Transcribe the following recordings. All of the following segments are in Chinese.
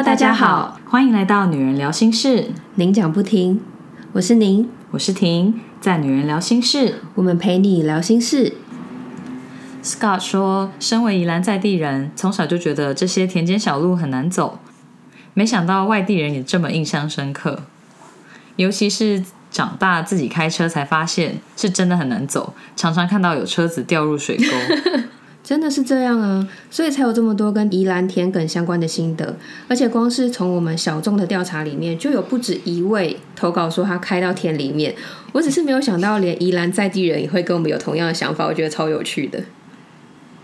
Hello，大家好，欢迎来到女人聊心事，您讲不停，我是您，我是婷，在女人聊心事，我们陪你聊心事。Scott 说，身为宜兰在地人，从小就觉得这些田间小路很难走，没想到外地人也这么印象深刻。尤其是长大自己开车才发现，是真的很难走，常常看到有车子掉入水沟。真的是这样啊，所以才有这么多跟宜兰田埂相关的心得。而且光是从我们小众的调查里面，就有不止一位投稿说他开到田里面。我只是没有想到，连宜兰在地人也会跟我们有同样的想法，我觉得超有趣的。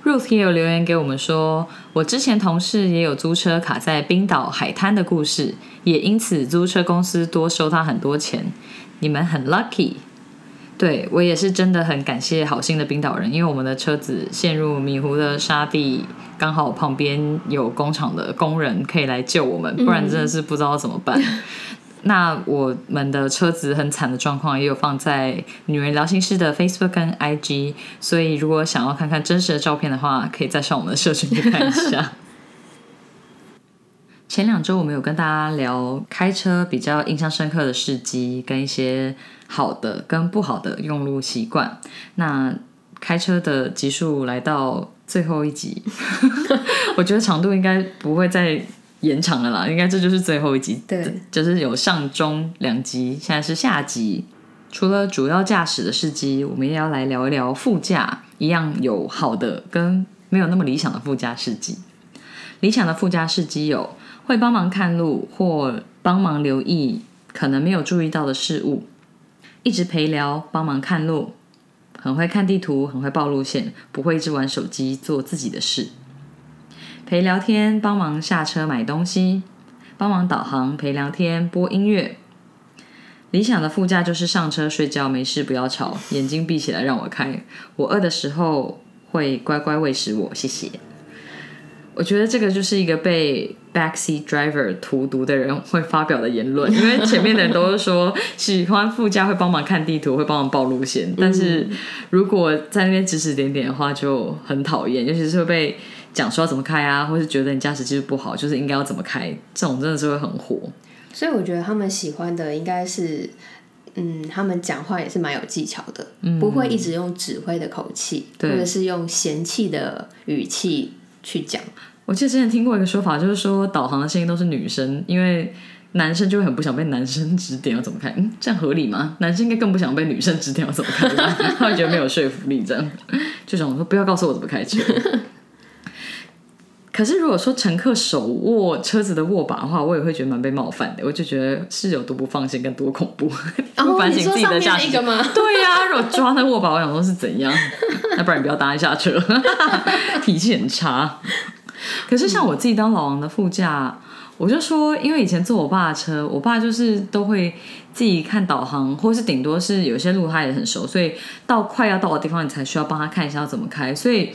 Ruth 也有留言给我们说，我之前同事也有租车卡在冰岛海滩的故事，也因此租车公司多收他很多钱。你们很 lucky。对我也是真的很感谢好心的冰岛人，因为我们的车子陷入迷糊的沙地，刚好旁边有工厂的工人可以来救我们，不然真的是不知道怎么办。那我们的车子很惨的状况，也有放在女人聊心事的 Facebook 跟 IG，所以如果想要看看真实的照片的话，可以再上我们的社群去看一下。前两周我们有跟大家聊开车比较印象深刻的事迹，跟一些好的跟不好的用路习惯。那开车的集数来到最后一集，我觉得长度应该不会再延长了啦，应该这就是最后一集。对，就是有上中两集，现在是下集。除了主要驾驶的事迹，我们也要来聊一聊副驾，一样有好的跟没有那么理想的副驾事迹。理想的副驾事迹有会帮忙看路或帮忙留意可能没有注意到的事物，一直陪聊帮忙看路，很会看地图，很会报路线，不会一直玩手机做自己的事。陪聊天，帮忙下车买东西，帮忙导航，陪聊天，播音乐。理想的副驾就是上车睡觉，没事不要吵，眼睛闭起来让我开。我饿的时候会乖乖喂食我，谢谢。我觉得这个就是一个被 backseat driver 荼毒的人会发表的言论，因为前面的人都是说喜欢副驾会帮忙看地图，会帮忙报路线，但是如果在那边指指点点的话就很讨厌，尤其是会被讲说要怎么开啊，或是觉得你驾驶技术不好，就是应该要怎么开，这种真的是会很火。所以我觉得他们喜欢的应该是，嗯，他们讲话也是蛮有技巧的，不会一直用指挥的口气，或者是用嫌弃的语气去讲。我记得之前听过一个说法，就是说导航的声音都是女生，因为男生就会很不想被男生指点要怎么开。嗯，这样合理吗？男生应该更不想被女生指点要怎么开 吧，他会觉得没有说服力，这样就想说不要告诉我怎么开车。可是如果说乘客手握车子的握把的话，我也会觉得蛮被冒犯的。我就觉得是有多不放心跟多恐怖，不反省自己的驾驶。吗？对呀、如果抓那握把，我想说是怎样？那不然你不要搭一下车，脾气很差。可是像我自己当老王的副驾，我就说，因为以前坐我爸的车，我爸就是都会自己看导航，或是顶多是有些路他也很熟，所以到快要到的地方，你才需要帮他看一下要怎么开。所以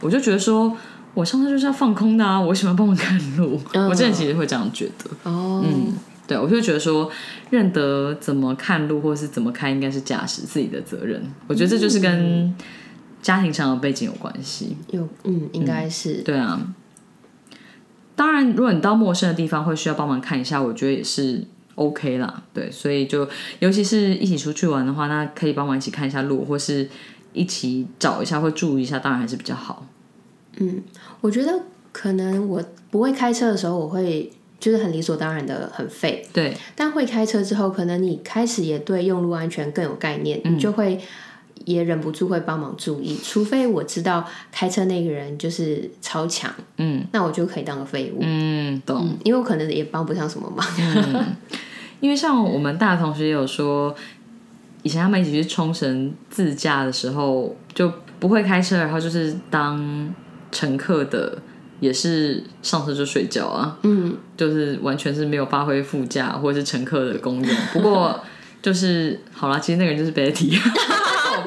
我就觉得说，我上车就是要放空的啊，我为什么要帮我看路？我之前其实会这样觉得。哦，嗯，对，我就觉得说，认得怎么看路或是怎么开，应该是驾驶自己的责任。我觉得这就是跟家庭成长背景有关系。有，嗯，应该是，对啊，当然，如果你到陌生的地方会需要帮忙看一下，我觉得也是 OK 啦。对，所以就尤其是一起出去玩的话，那可以帮忙一起看一下路，或是一起找一下或注意一下，当然还是比较好。嗯我觉得可能我不会开车的时候，我会就是很理所当然的很废，对，但会开车之后，可能你开始也对用路安全更有概念，你就会也忍不住会帮忙注意。除非我知道开车那个人就是超强，嗯那我就可以当个废物，嗯，懂。嗯因为我可能也帮不上什么忙。因为像我们大同学也有说，以前他们一起去冲绳自驾的时候，就不会开车，然后就是当乘客的，也是上车就睡觉啊，嗯，就是完全是没有发挥副驾或者是乘客的功用。不过就是好啦，其实那个人就是 Betty，我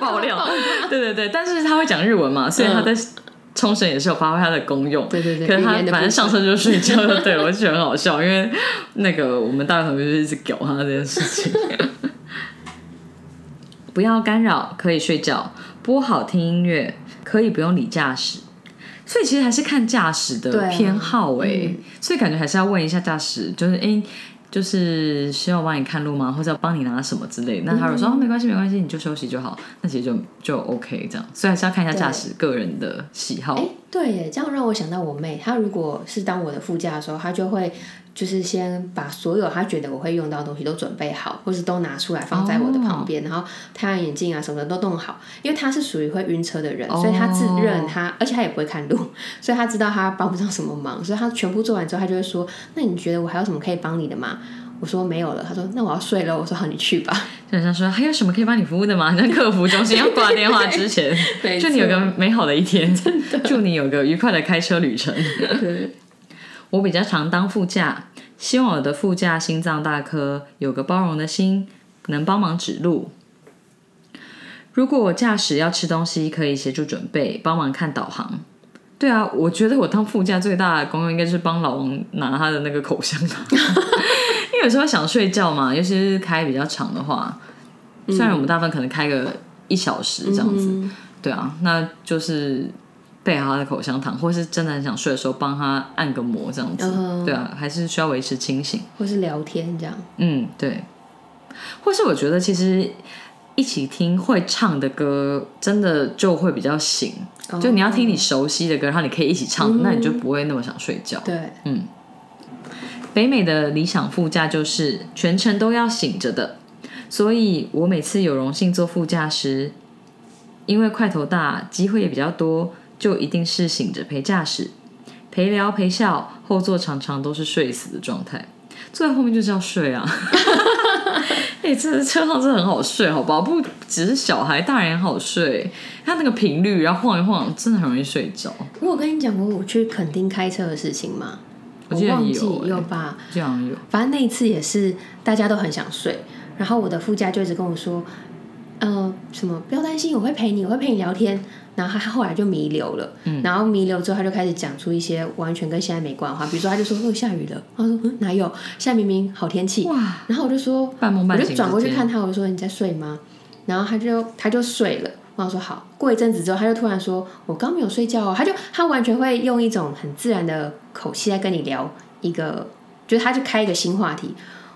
爆料，对对对，但是他会讲日文嘛，所以他在冲绳也是有发挥他的功用。对对对可是他反正上车就睡觉就对了，我就觉得很好笑，因为那个我们大学同学就一直屌他这件事情。不要干扰，可以睡觉，播好听音乐，可以不用理驾驶。所以其实还是看驾驶的偏好哎、嗯所以感觉还是要问一下驾驶，就是哎、就是需要帮你看路吗？或者要帮你拿什么之类的？那他如果说、哦没关系没关系，你就休息就好，那其实就就 OK 这样。所以还是要看一下驾驶个人的喜好。哎，对耶，这样让我想到我妹，她如果是当我的副驾的时候，她就会就是先把所有她觉得我会用到的东西都准备好，或是都拿出来放在我的旁边，然后太阳眼镜啊什么的都弄好，因为她是属于会晕车的人，所以她自认她，而且她也不会看路，所以她知道她帮不上什么忙，所以她全部做完之后，她就会说：“那你觉得我还有什么可以帮你的吗？”我说没有了，他说那我要睡了。我说好，你去吧。就很像说还有什么可以帮你服务的吗？像客服中心要挂电话之前，祝你有个美好的一天，祝你有个愉快的开车旅程。对，我比较常当副驾，希望我的副驾心脏大颗，有个包容的心，能帮忙指路。如果我驾驶要吃东西，可以协助准备，帮忙看导航。对啊，我觉得我当副驾最大的功用应该是帮老王拿他的那个口香糖，有时候想睡觉嘛，尤其是开比较长的话，虽然我们大部分可能开个一小时这样子，嗯对啊，那就是备好他的口香糖，或是真的很想睡的时候帮他按个摩这样子，嗯对啊，还是需要维持清醒。或是聊天这样。嗯，对。或是我觉得其实一起听会唱的歌，真的就会比较醒。就你要听你熟悉的歌，然后你可以一起唱，那你就不会那么想睡觉。对，北美的理想副驾就是全程都要醒着的，所以我每次有荣幸坐副驾时，因为块头大，机会也比较多，就一定是醒着陪驾驶，陪聊陪笑，后座常常都是睡死的状态，坐在后面就是要睡啊。哎、这车上真的很好睡，好不好？不只是小孩，大人也好睡。它那个频率，然后晃一晃，真的很容易睡着。我有跟你讲过我去垦丁开车的事情吗？我忘记有吧？这样有，反正那一次也是大家都很想睡，然后我的副驾就一直跟我说，呃，什么不要担心，我会陪你，我会陪你聊天。然后他后来就弥留了，嗯然后弥留之后，他就开始讲出一些完全跟现在没关的话，比如说他就说哦下雨了，他说嗯哪有，现在明明好天气，哇，然后我就说半梦半醒我就转过去看他，我就说你在睡吗？然后他就他就睡了。然后说好，过一阵子之后，他就突然说：“我刚没有睡觉哦。”他就他完全会用一种很自然的口气在跟你聊一个，就是他就开一个新话题。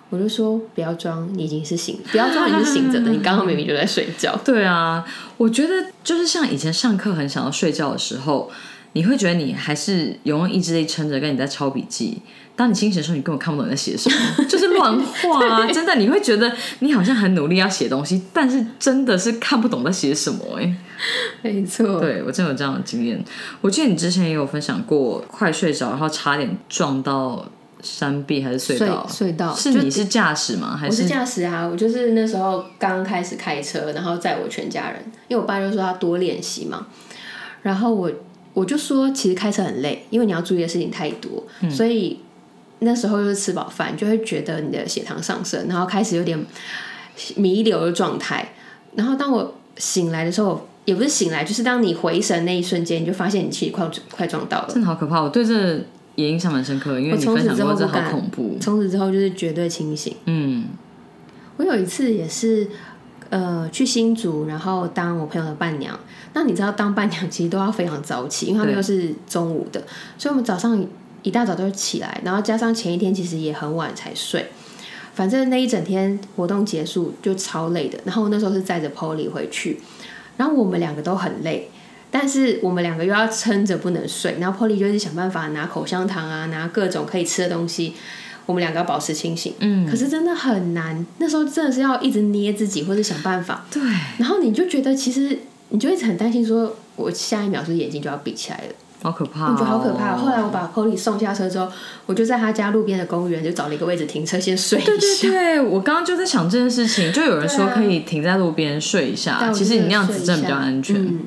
我就说不要装，你已经是醒，不要装你是醒着的，你刚刚明明就在睡觉。对啊，我觉得就是像以前上课很想要睡觉的时候，你会觉得你还是有用意志力撑着，跟你在抄笔记。当你清醒的时候，你根本看不懂你在写什么，就是乱画啊！真的，你会觉得你好像很努力要写东西，但是真的是看不懂在写什么哎、没错，对我真有这样的经验。我记得你之前也有分享过，快睡着然后差点撞到山壁还是隧道，隧道。是你是驾驶吗？还我是驾驶啊，我就是那时候刚开始开车，然后载我全家人，因为我爸就说要多练习嘛，然后我我就说其实开车很累，因为你要注意的事情太多，所以那时候就是吃饱饭就会觉得你的血糖上升，然后开始有点弥留的状态，然后当我醒来的时候。也不是醒来，就是当你回神那一瞬间，你就发现你其实快快撞到了。真的好可怕，我对这也印象蛮深刻，因为你分我从此享过这好之后不敢恐怖。从此之后就是绝对清醒。嗯，我有一次也是，呃，去新竹，然后当我朋友的伴娘。那你知道，当伴娘其实都要非常早起，因为他们又是中午的，所以我们早上一大早就起来，然后加上前一天其实也很晚才睡。反正那一整天活动结束就超累的，然后那时候是载着 Polly 回去，然后我们两个都很累，但是我们两个又要撑着不能睡，然后 Polly 就是想办法拿口香糖啊，拿各种可以吃的东西，我们两个要保持清醒。嗯，可是真的很难，那时候真的是要一直捏自己或者想办法，对，然后你就觉得其实你就一直很担心，说我下一秒是眼睛就要闭起来了，好可怕、哦，我觉得好可怕。后来我把 Polly 送下车之后，我就在他家路边的公园就找了一个位置停车先睡一对对。对，我刚刚就在想这件事情，就有人说可以停在路边睡一下，其实你那样子真的比较安全。嗯，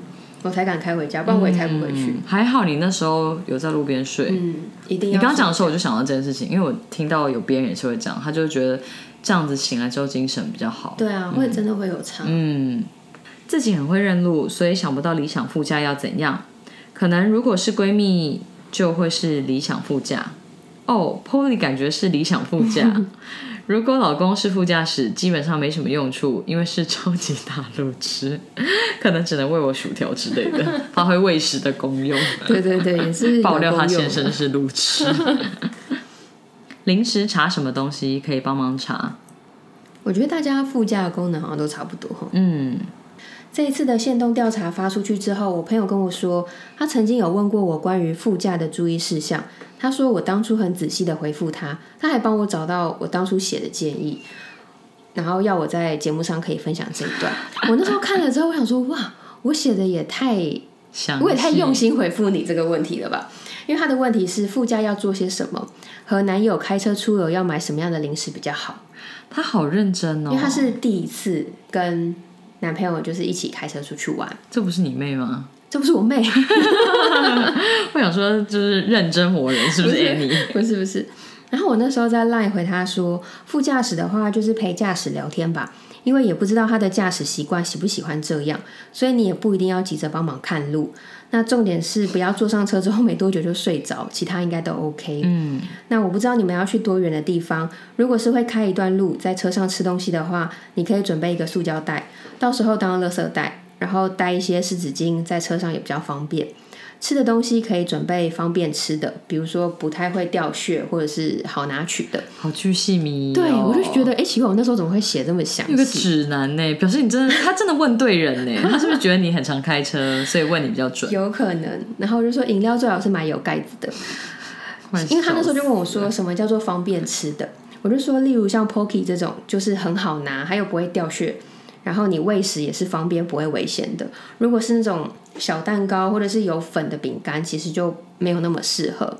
我才敢开回家，不然我也开不回去。嗯还好你那时候有在路边睡。嗯，一定你要。刚刚讲的时候，我就想到这件事情，因为我听到有别人也是会这样，他就觉得这样子醒来之后精神比较好。对啊，会真的会有差。嗯，自己很会认路，所以想不到理想副驾要怎样。可能如果是闺蜜，就会是理想副驾。哦，Polly 感觉是理想副驾。如果老公是副驾驶，基本上没什么用处，因为是超级大路痴，可能只能喂我薯条之类的，发挥喂食的功用。对对对，也是爆料他先生是路痴。临时查什么东西可以帮忙查？我觉得大家副驾的功能好像都差不多。嗯，这一次的限动调查发出去之后，我朋友跟我说，他曾经有问过我关于副驾的注意事项。他说我当初很仔细的回复他，他还帮我找到我当初写的建议，然后要我在节目上可以分享这一段。我那时候看了之后，我想说，哇，我写的也太详我也太用心回复你这个问题了吧？因为他的问题是副驾要做些什么，和男友开车出游要买什么样的零食比较好？他好认真哦。因为他是第一次跟男朋友就是一起开车出去玩，这不是你妹吗？这不是我妹，我想说，就是认真活人，是不是不是 Annie？不是不是。然后我那时候在 line 回他说，副驾驶的话就是陪驾驶聊天吧，因为也不知道他的驾驶习惯喜不喜欢这样，所以你也不一定要急着帮忙看路。那重点是不要坐上车之后没多久就睡着，其他应该都 OK。嗯，那我不知道你们要去多远的地方，如果是会开一段路在车上吃东西的话，你可以准备一个塑胶袋，到时候当垃圾袋，然后带一些湿纸巾，在车上也比较方便。吃的东西可以准备方便吃的，比如说不太会掉屑或者是好拿取的。好去细靡遗、哦。对，我就觉得，哎、奇怪，我那时候怎么会写这么详有个细？指南呢，表示你真的，他真的问对人呢。他是不是觉得你很常开车，所以问你比较准？有可能。然后我就说，饮料最好是买有盖子的，因为他那时候就问我说，什么叫做方便吃的？我就说，例如像 Pocky 这种，就是很好拿，还有不会掉屑，然后你喂食也是方便，不会危险的。如果是那种小蛋糕或者是有粉的饼干，其实就没有那么适合。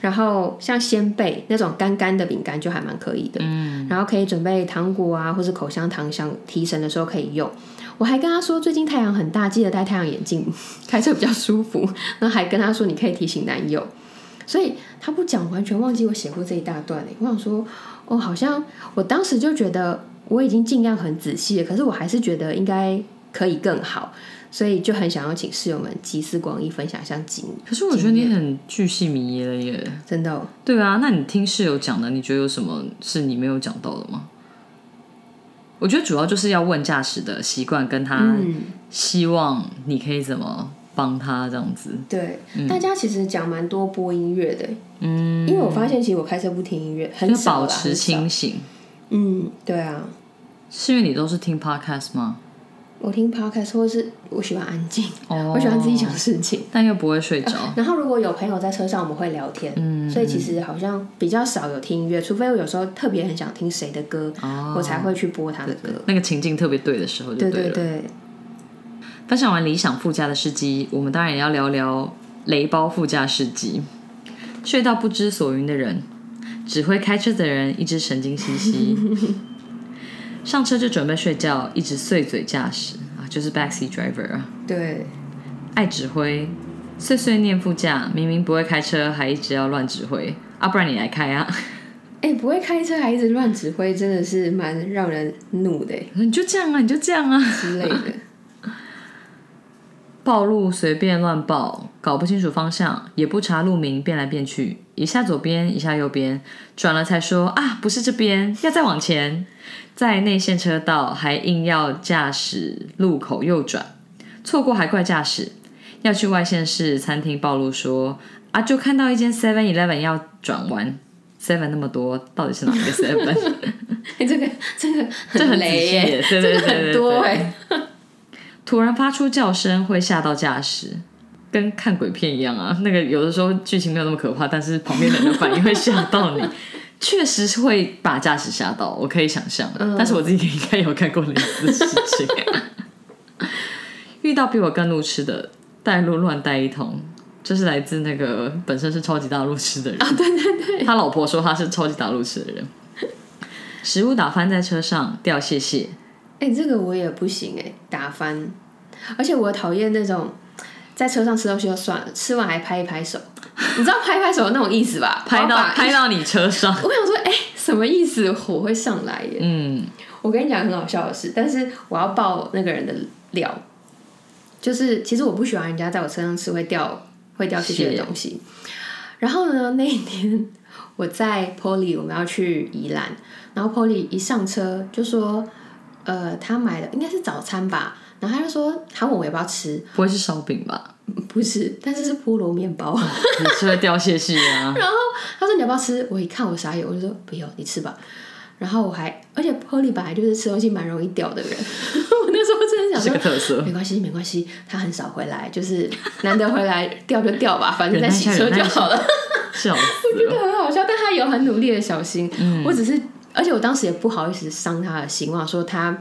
然后像鲜贝那种干干的饼干就还蛮可以的，嗯，然后可以准备糖果啊，或是口香糖，想提神的时候可以用。我还跟他说，最近太阳很大，记得戴太阳眼镜，开车比较舒服。然后还跟他说，你可以提醒男友。所以他不讲，完全忘记我写过这一大段嘞。我想说，哦，好像我当时就觉得我已经尽量很仔细了，可是我还是觉得应该可以更好，所以就很想要请室友们集思广益，分享一下经可是我觉得你很巨细靡遗了耶。真的、哦。对啊，那你听室友讲的，你觉得有什么是你没有讲到的吗？我觉得主要就是要问驾驶的习惯，跟他嗯，希望你可以怎么帮他这样子。对，大家其实讲蛮多播音乐的，嗯，因为我发现其实我开车不听音乐，很少保持清醒。嗯，对啊，是因为你都是听 podcast 吗？我听 podcast 或是我喜欢安静，哦我喜欢自己想事情。但又不会睡着。然后如果有朋友在车上，我们会聊天，嗯所以其实好像比较少有听音乐，除非我有时候特别很想听谁的歌，哦我才会去播他的歌。那个情境特别对的时候就对了。对对，分享完理想副驾的司机，我们当然也要聊聊雷包副驾司机。睡到不知所云的人，只会开车的人一直神经兮兮，上车就准备睡觉，一直碎嘴驾驶。啊，就是 backseat driver 啊，对，爱指挥，碎碎念副驾，明明不会开车，还一直要乱指挥。啊，不然你来开啊，哎、不会开车还一直乱指挥，真的是蛮让人怒的欸。你就这样啊，你就这样啊。之类的。暴露随便乱报，搞不清楚方向，也不查路名，变来变去，一下左边，一下右边，转了才说啊，不是这边，要再往前，在内线车道还硬要驾驶路口右转，错过还怪驾驶，要去外县市餐厅暴露说啊，就看到一间 Seven Eleven 要转弯，Seven 那么多，到底是哪一个 Seven？哎、这个这个这很仔雷耶、对对对这个很多对对。哎、突然发出叫声会吓到驾驶，跟看鬼片一样啊。那个有的时候剧情没有那么可怕，但是旁边人的反应会吓到你，确实是会把驾驶吓到，我可以想象。但是我自己应该有干过类似的事情。遇到比我更路痴的，带路乱带一通。这是来自那个本身是超级大路痴的人啊，对对对，他老婆说他是超级大路痴的人。食物打翻在车上，掉谢谢，哎、这个我也不行哎、打翻，而且我讨厌那种在车上吃东西就算了，吃完还拍一拍手，你知道拍拍手的那种意思吧？拍到拍到你车上，我想说，哎、什么意思？火会上来耶！嗯，我跟你讲很好笑的事，但是我要爆那个人的料，就是其实我不喜欢人家在我车上吃会掉会掉屑屑的东西。然后呢，那一天我在 Polly 我们要去宜兰，然后 Polly 一上车就说，呃，他买的应该是早餐吧，然后他就说，他问我要不要吃，不会是烧饼吧？不是，但是是菠萝面包。你吃会掉屑屑啊？然后他说你要不要吃？我一看我傻眼，我就说不要，你吃吧。然后我还，而且 Polly 本来就是吃东西蛮容易掉的人，我那时候真的想是个说，特色。没关系，没关系，他很少回来，就是难得回来掉就掉吧，反正在忍耐一下洗车就好了。笑死觉得。很好笑，但他有很努力的小心。嗯我只是，而且我当时也不好意思伤他的心，我想说他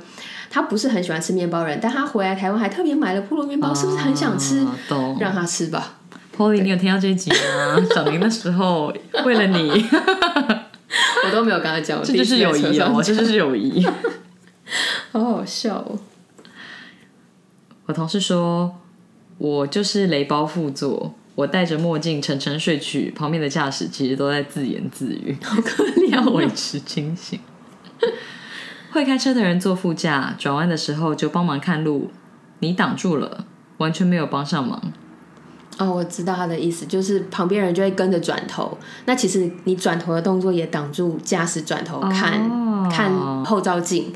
他不是很喜欢吃面包人，但他回来台湾还特别买了菠萝面包，是不是很想吃？让他吃吧。Polly，你有听到这一集吗？小林的时候，为了你，我都没有跟他讲，我这就是友谊哦，这这就是友谊。好好笑哦。我同事说，我就是雷包副座，我戴着墨镜沉沉睡去，旁边的驾驶其实都在自言自语，好可怜，要维持清醒。会开车的人坐副驾，转弯的时候就帮忙看路，你挡住了，完全没有帮上忙。哦，我知道他的意思，就是旁边人就会跟着转头，那其实你转头的动作也挡住驾驶转头看、哦看后照镜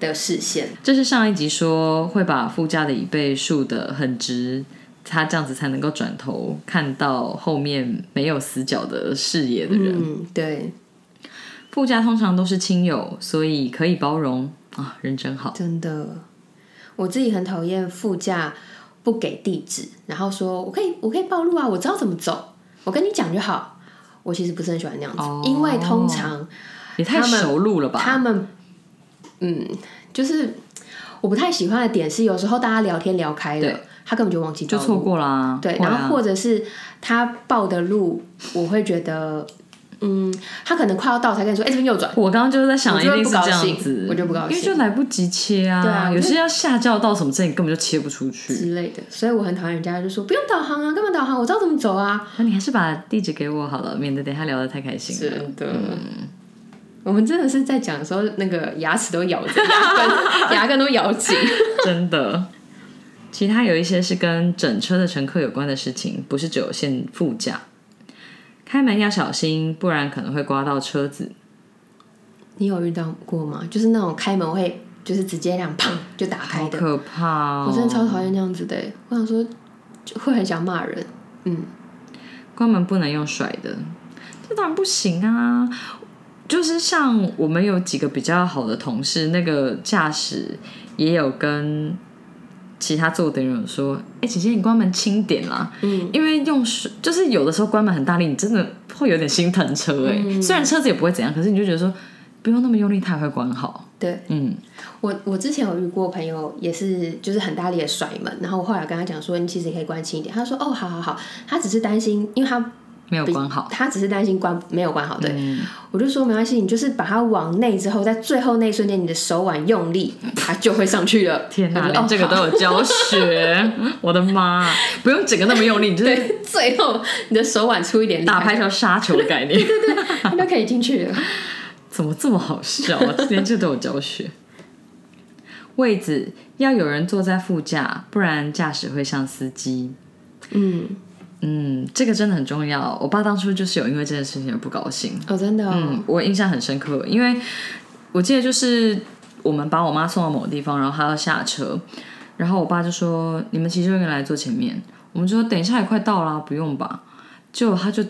的视线。这是上一集说会把副驾的椅背竖得很直，他这样子才能够转头看到后面没有死角的视野的人。嗯，对，副驾通常都是亲友，所以可以包容啊，人真好。真的，我自己很讨厌副驾不给地址，然后说我可以我可以暴露啊，我知道怎么走，我跟你讲就好。我其实不是很喜欢那样子，哦因为通常也太他们熟路了吧？他们，嗯，就是我不太喜欢的点是，有时候大家聊天聊开了，他根本就忘记就错过啦。对，会啊然后或者是他报的路，我会觉得，嗯，他可能快要到才跟你说，哎、这边右转，我刚刚就是在想，一定是这样子，我就不高兴因为就来不及切啊。对啊有些要下轿到什么这你根本就切不出去。之类的，所以我很讨厌人家就说不用导航啊，干嘛导航？我知道怎么走啊。那你还是把地址给我好了，免得等一下聊得太开心了。真的，我们真的是在讲的时候，那个牙齿都咬着，牙根 牙根都咬紧。真的。其他有一些是跟整车的乘客有关的事情，不是只有限副驾。开门要小心，不然可能会刮到车子。你有遇到过吗？就是那种开门会，就是直接这样砰就打开的，好可怕哦！我真的超讨厌那样子的。我想说，就会很想骂人。嗯，关门不能用甩的，这当然不行啊。就是像我们有几个比较好的同事，那个驾驶也有跟其他坐的人有说：“哎、姐姐，你关门轻点啦。”嗯，因为用水就是有的时候关门很大力，你真的会有点心疼车哎、虽然车子也不会怎样，可是你就觉得说不用那么用力，它也会关好。对嗯，我我之前有遇过朋友，也是就是很大力的甩门，然后我后来跟他讲说，你其实也可以关轻一点。他说：“哦，好好好。”他只是担心，因为他没有关好。他只是担心关没有关好。对，嗯我就说没关系，你就是把它往内之后，在最后那一瞬间，你的手腕用力，它就会上去了。天哪，连这个都有教学，我的妈！不用整个那么用力，你就是 对，最后你的手腕出一点力，打排球杀球的概念。它就可以进去了。怎么这么好笑啊？连这都有教学。位置要有人坐在副驾，不然驾驶会像司机。嗯，嗯，这个真的很重要。我爸当初就是有因为这件事情而不高兴。哦，真的、哦，嗯，我印象很深刻，因为我记得就是我们把我妈送到某个地方，然后她要下车，然后我爸就说：“你们其中一个人来坐前面。”我们就说：“等一下也快到啦，不用吧？”就他就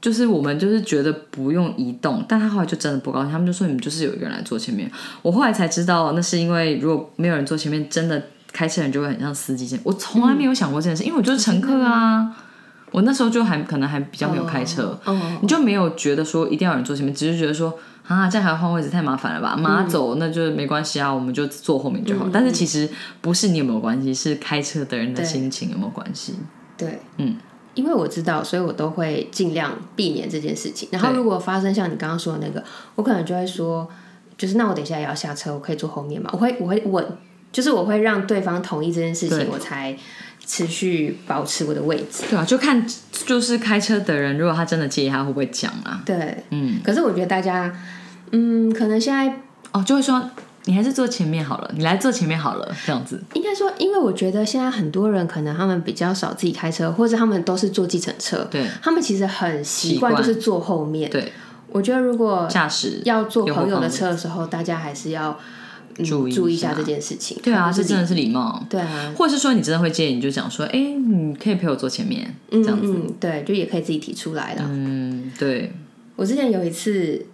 就是我们就是觉得不用移动，但他后来就真的不高兴，他们就说：“你们就是有一个人来坐前面。”我后来才知道，那是因为如果没有人坐前面，真的开车人就会很像司机。我从来没有想过这件事，因为我就是乘客啊。我那时候就还可能还比较没有开车，哦，你就没有觉得说一定要有人坐前面，只是觉得说啊，这样还要换位置太麻烦了吧？马走那就没关系啊，我们就坐后面就好。但是其实不是你有没有关系，是开车的人的心情有没有关系？对，嗯，因为我知道，所以我都会尽量避免这件事情。然后如果发生像你刚刚说的那个，我可能就会说，就是那我等一下也要下车，我可以坐后面吗？我会我会问，就是我会让对方同意这件事情，我才持续保持我的位置。对啊，就看就是开车的人，如果他真的介意，他会不会讲啊？对，嗯，可是我觉得大家，嗯，可能现在哦，就会说你还是坐前面好了，你来坐前面好了，这样子。应该说，因为我觉得现在很多人可能他们比较少自己开车，或者他们都是坐计程车，对他们其实很习惯就是坐后面。对，我觉得如果驾驶要坐朋友的车的时候，大家还是要、嗯、注意一下注意一下这件事情。对啊，这真的是礼貌。对啊，或者是说你真的会介意，你就讲说，哎、你可以陪我坐前面，这样子。对，就也可以自己提出来了。嗯，对，我之前有一次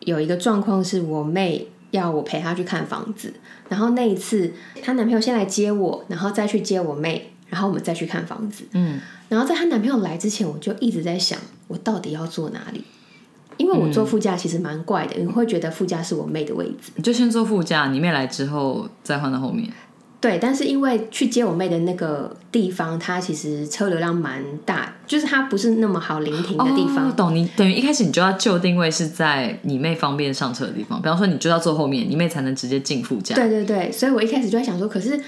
有一个状况是我妹要我陪她去看房子，然后那一次她男朋友先来接我，然后再去接我妹，然后我们再去看房子。嗯，然后在她男朋友来之前，我就一直在想，我到底要坐哪里？因为我坐副驾其实蛮怪的，你会觉得副驾是我妹的位置。你就先坐副驾，你妹来之后再换到后面。对，但是因为去接我妹的那个地方，它其实车流量蛮大，就是它不是那么好临停的地方。哦、懂你等于一开始你就要就定位是在你妹方便上车的地方，比方说你就要坐后面，你妹才能直接进副驾。对对对，所以我一开始就在想说，可是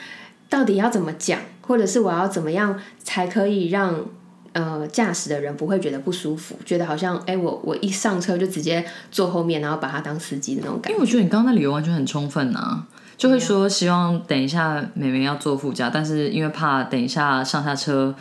到底要怎么讲，或者是我要怎么样才可以让呃驾驶的人不会觉得不舒服，觉得好像哎我我一上车就直接坐后面，然后把他当司机的那种感觉。因为我觉得你刚刚的理由完全很充分啊。就会说希望等一下美美要坐副驾，但是因为怕等一下上下车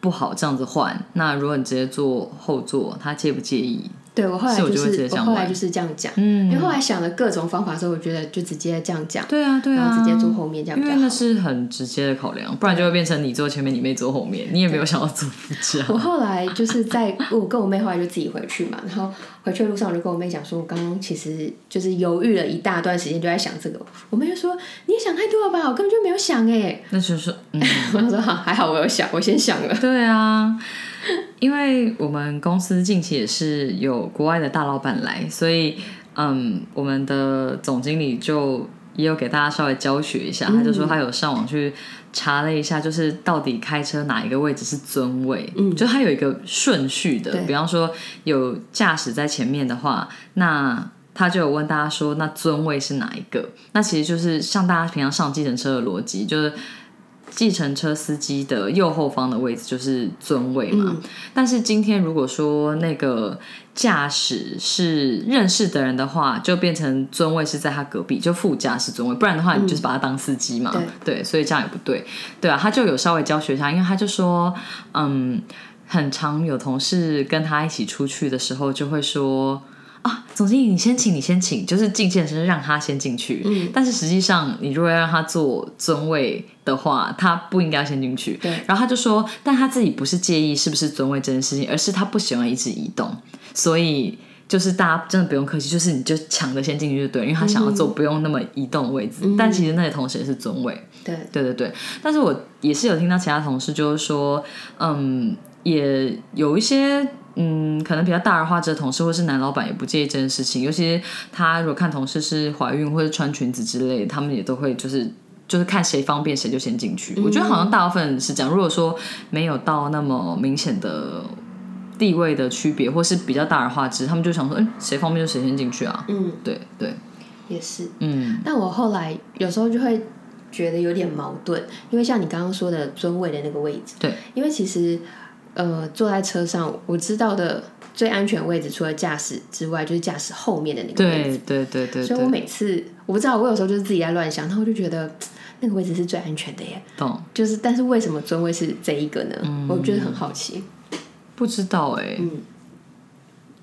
不好这样子换，那如果你直接坐后座，她介不介意？对我后来就是我后来就是这样讲，嗯因为后来想了各种方法之后，我觉得就直接这样讲，对啊，对啊，然后直接坐后面这样因为那。是很直接的考量，不然就会变成你坐前面，你妹坐后面，你也没有想要坐副驾。我后来就是在我跟我妹后来就自己回去嘛，然后回去的路上我就跟我妹讲说，我刚刚其实就是犹豫了一大段时间，就在想这个。我妹就说你也想太多了吧，我根本就没有想哎。那就是嗯，我就说好，还好我有想，我先想了。对啊，因为我们公司近期也是有国外的大老板来，所以嗯，我们的总经理就也有给大家稍微教学一下，他就说他有上网去查了一下，就是到底开车哪一个位置是尊位，嗯，就他有一个顺序的，比方说有驾驶在前面的话，那。他就有问大家说，那尊位是哪一个？那其实就是像大家平常上计程车的逻辑，就是计程车司机的右后方的位置就是尊位嘛。但是今天如果说那个驾驶是认识的人的话，就变成尊位是在他隔壁，就副驾驶尊位。不然的话，你就是把他当司机嘛。对，所以这样也不对。对啊，他就有稍微教学一下，因为他就说，嗯，很常有同事跟他一起出去的时候，就会说。啊，总经理，你先请，你先请，就是进健身让他先进去。嗯，但是实际上，你如果要让他坐尊位的话，他不应该先进去。对，然后他就说，但他自己不是介意是不是尊位这件事情，而是他不喜欢一直移动，所以就是大家真的不用客气，就是你就抢着先进去就对，因为他想要坐不用那么移动的位置。嗯、但其实那些同事也是尊位。对，对对对。但是我也是有听到其他同事就是说，嗯，也有一些。嗯，可能比较大而化之的同事或是男老板也不介意这件事情，尤其是他如果看同事是怀孕或者穿裙子之类，他们也都会就是就是看谁方便谁就先进去。嗯、我觉得好像大部分是这样。如果说没有到那么明显的地位的区别，或是比较大而化之，他们就想说，嗯，谁方便就谁先进去啊。嗯，对对，也是。嗯，但我后来有时候就会觉得有点矛盾，因为像你刚刚说的尊位的那个位置，对，因为其实。呃，坐在车上，我知道的最安全位置，除了驾驶之外，就是驾驶后面的那个位置。对对对对。所以我每次我不知道，我有时候就是自己在乱想，然后我就觉得那个位置是最安全的耶。懂。就是，但是为什么尊位是这一个呢？嗯、我觉得很好奇。不知道哎。嗯。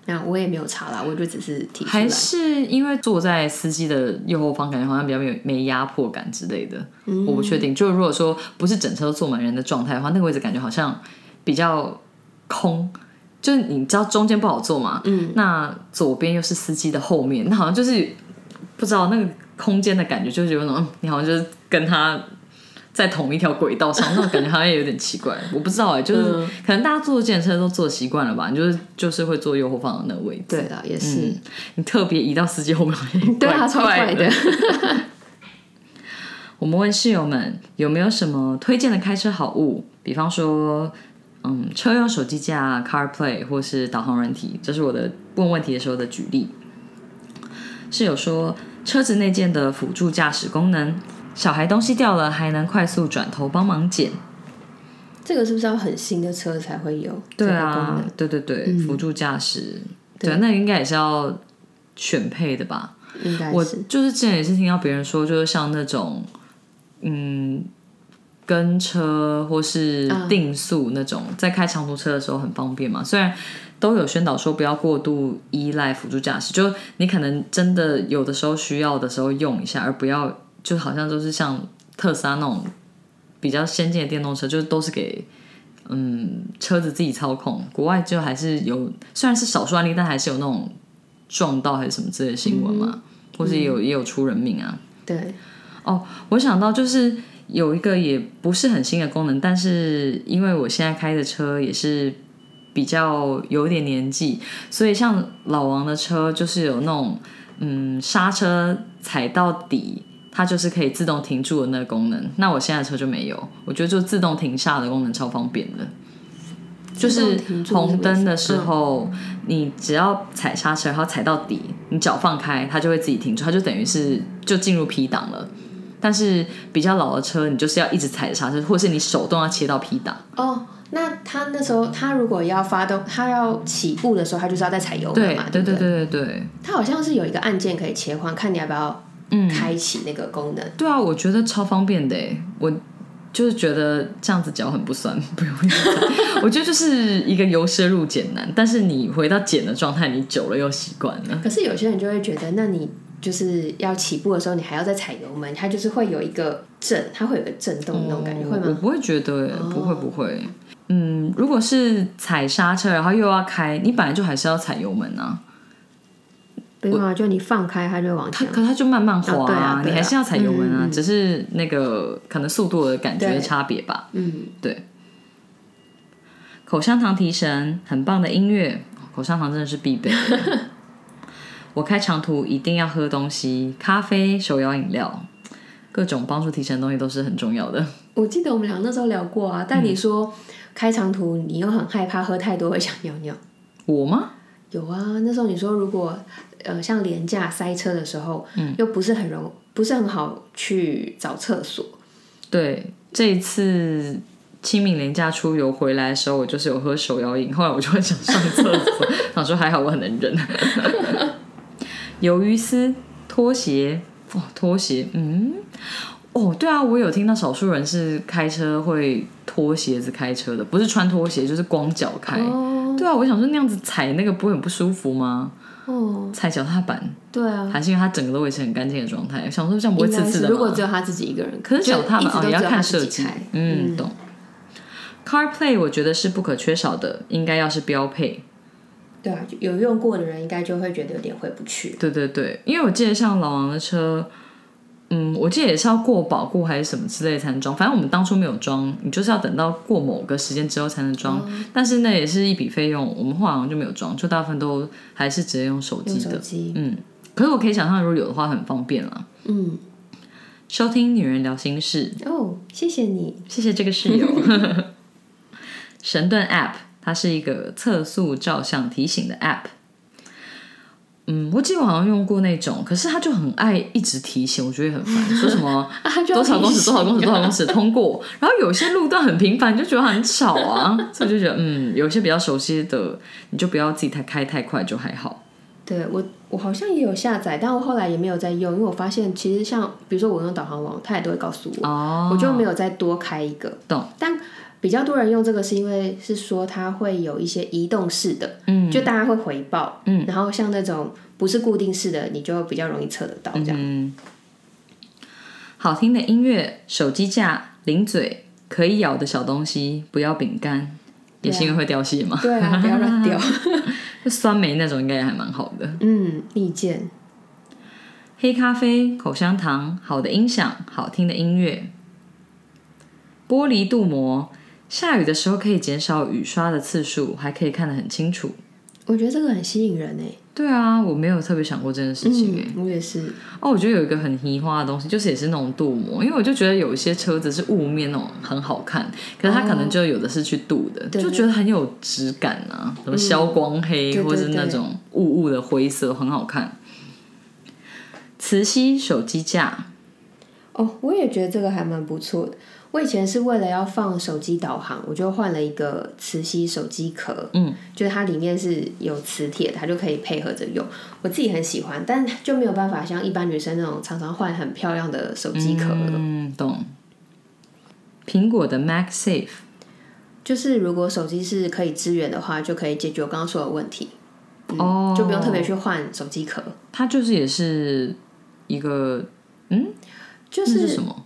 那我也没有查啦，我就只是提出还是因为坐在司机的右后方，感觉好像比较没有没压迫感之类的。嗯。我不确定，就是如果说不是整车都坐满人的状态的话，那个位置感觉好像。比较空，就是你知道中间不好坐嘛，嗯，那左边又是司机的后面，那好像就是不知道那个空间的感觉，就是有那种你好像就是跟他在同一条轨道上，那种感觉好像有点奇怪。我不知道哎、欸，就是、嗯、可能大家坐电车都坐习惯了吧，你就是就是会坐右后方的那个位置。对的，也是、嗯、你特别移到司机后面，对啊，超快的。我们问室友们有没有什么推荐的开车好物，比方说。嗯，车用手机架、CarPlay 或是导航软体，这是我的问问题的时候的举例。室友说车子内建的辅助驾驶功能，小孩东西掉了还能快速转头帮忙捡。这个是不是要很新的车才会有？对啊，对对对，辅助驾驶，对，那应该也是要选配的吧？我应该是就是之前也是听到别人说，就是像那种嗯跟车或是嗯定速那种，在开长途车的时候很方便嘛。虽然都有宣导说不要过度依赖辅助驾驶，就你可能真的有的时候需要的时候用一下，而不要就好像都是像特斯拉那种比较先进的电动车，就是都是给。嗯，车子自己操控，国外就还是有，虽然是少数案例，但还是有那种撞到还是什么之类的新闻嘛，或是也有也有出人命啊。对，哦我想到就是有一个也不是很新的功能，但是因为我现在开的车也是比较有点年纪，所以像老王的车就是有那种嗯刹车踩到底。它就是可以自动停住的那个功能，那我现在的车就没有。我觉得就自动停下的功能超方便的，就是红灯的时候，你只要踩刹车，然后踩到底，你脚放开，它就会自己停住，它就等于是就进入 P 档了。但是比较老的车，你就是要一直踩着刹车，或者是你手动要切到 P 档。哦，那他那时候他如果要发动，他要起步的时候，他就是要再踩油门对嘛，不对对对对对，他好像是有一个按键可以切换，看你要不要嗯，开启那个功能。对啊，我觉得超方便的诶，我就是觉得这样子脚很不酸，不用。我觉得就是一个由奢入俭难，但是你回到俭的状态，你久了又习惯了。可是有些人就会觉得，那你就是要起步的时候，你还要再踩油门，它就是会有一个震，它会有一个震动的那种感觉，会吗？我不会觉得，不会不会。嗯，如果是踩刹车，然后又要开，你本来就还是要踩油门啊。不用啊，就你放开它就会往前。它可它就慢慢滑啊对啊啊你还是要踩油门啊，只是那个可能速度的感觉的差别吧。嗯，对口香糖提神，很棒的音乐，口香糖真的是必备的。我开长途一定要喝东西，咖啡、手摇饮料，各种帮助提神的东西都是很重要的。我记得我们俩那时候聊过啊，但你说开长途你又很害怕喝太多会想尿尿。我吗？有啊，那时候你说如果呃像廉价塞车的时候，嗯，又不是很容不是很好去找厕所，对，这一次清明廉假出游回来的时候，我就是有喝手摇饮，后来我就很想上厕所，想说还好我很能忍。鱿鱼丝、拖鞋，哦，拖鞋，嗯，哦，对啊，我有听到少数人是开车会脱鞋子开车的，不是穿拖鞋就是光脚开。哦对啊，我想说那样子踩那个不会很不舒服吗？哦，踩脚踏板，对啊，还是因为它整个都维持很干净的状态？想说这样不会刺刺的吗？如果只有他自己一个人，可是脚踏板哦也要看设计嗯，懂。CarPlay 我觉得是不可缺少的，应该要是标配。对啊，就有用过的人应该就会觉得有点回不去。对对对，因为我记得像老王的车，嗯，我记得也是要过保固还是什么之类才能装。反正我们当初没有装，你就是要等到过某个时间之后才能装。但是那也是一笔费用，我们后来好像就没有装，就大部分都还是直接用手用机的。手机，嗯，可是我可以想象，如果有的话很方便了。嗯，收听女人聊心事，哦，谢谢你，谢谢这个室友。神盾 App，它是一个测速照相提醒的 App。嗯，我记得我好像用过那种，可是它就很爱一直提醒，我觉得很烦。说什么 多少公尺、多少公尺、多少公尺通过，然后有些路段很频繁，你就觉得很吵啊，所以我就觉得，嗯，有些比较熟悉的，你就不要自己太开太快就还好。对我，我好像也有下载，但我后来也没有再用，因为我发现其实像比如说我用导航网，它也都会告诉我，哦，我就没有再多开一个。懂。但比较多人用这个是因为是说它会有一些移动式的，嗯，就大家会回报，嗯，然后像那种不是固定式的，你就比较容易测得到这样。嗯，好听的音乐、手机架、零嘴、可以咬的小东西，不要饼干，也是因为会掉屑吗？对啊，不要乱掉。就酸梅那种应该也还蛮好的。嗯，利剑。黑咖啡、口香糖、好的音响、好听的音乐、玻璃镀膜，下雨的时候可以减少雨刷的次数，还可以看得很清楚。我觉得这个很吸引人诶。对啊，我没有特别想过这件事情诶。嗯，我也是。哦，我觉得有一个很奇花的东西，就是也是那种镀膜，因为我就觉得有一些车子是雾面那种很好看，可是它可能就有的是去镀的，对就觉得很有质感啊，什么消光黑、或是那种雾雾的灰色，很好看。磁吸手机架，哦，我也觉得这个还蛮不错的。我以前是为了要放手机导航，我就换了一个磁吸手机壳，嗯，就是它里面是有磁铁的，它就可以配合着用。我自己很喜欢，但就没有办法像一般女生那种常常换很漂亮的手机壳了。嗯，懂。苹果的 MagSafe 就是如果手机是可以支援的话，就可以解决我刚刚说的问题，哦，就不用特别去换手机壳。它就是也是一个嗯就是是什么？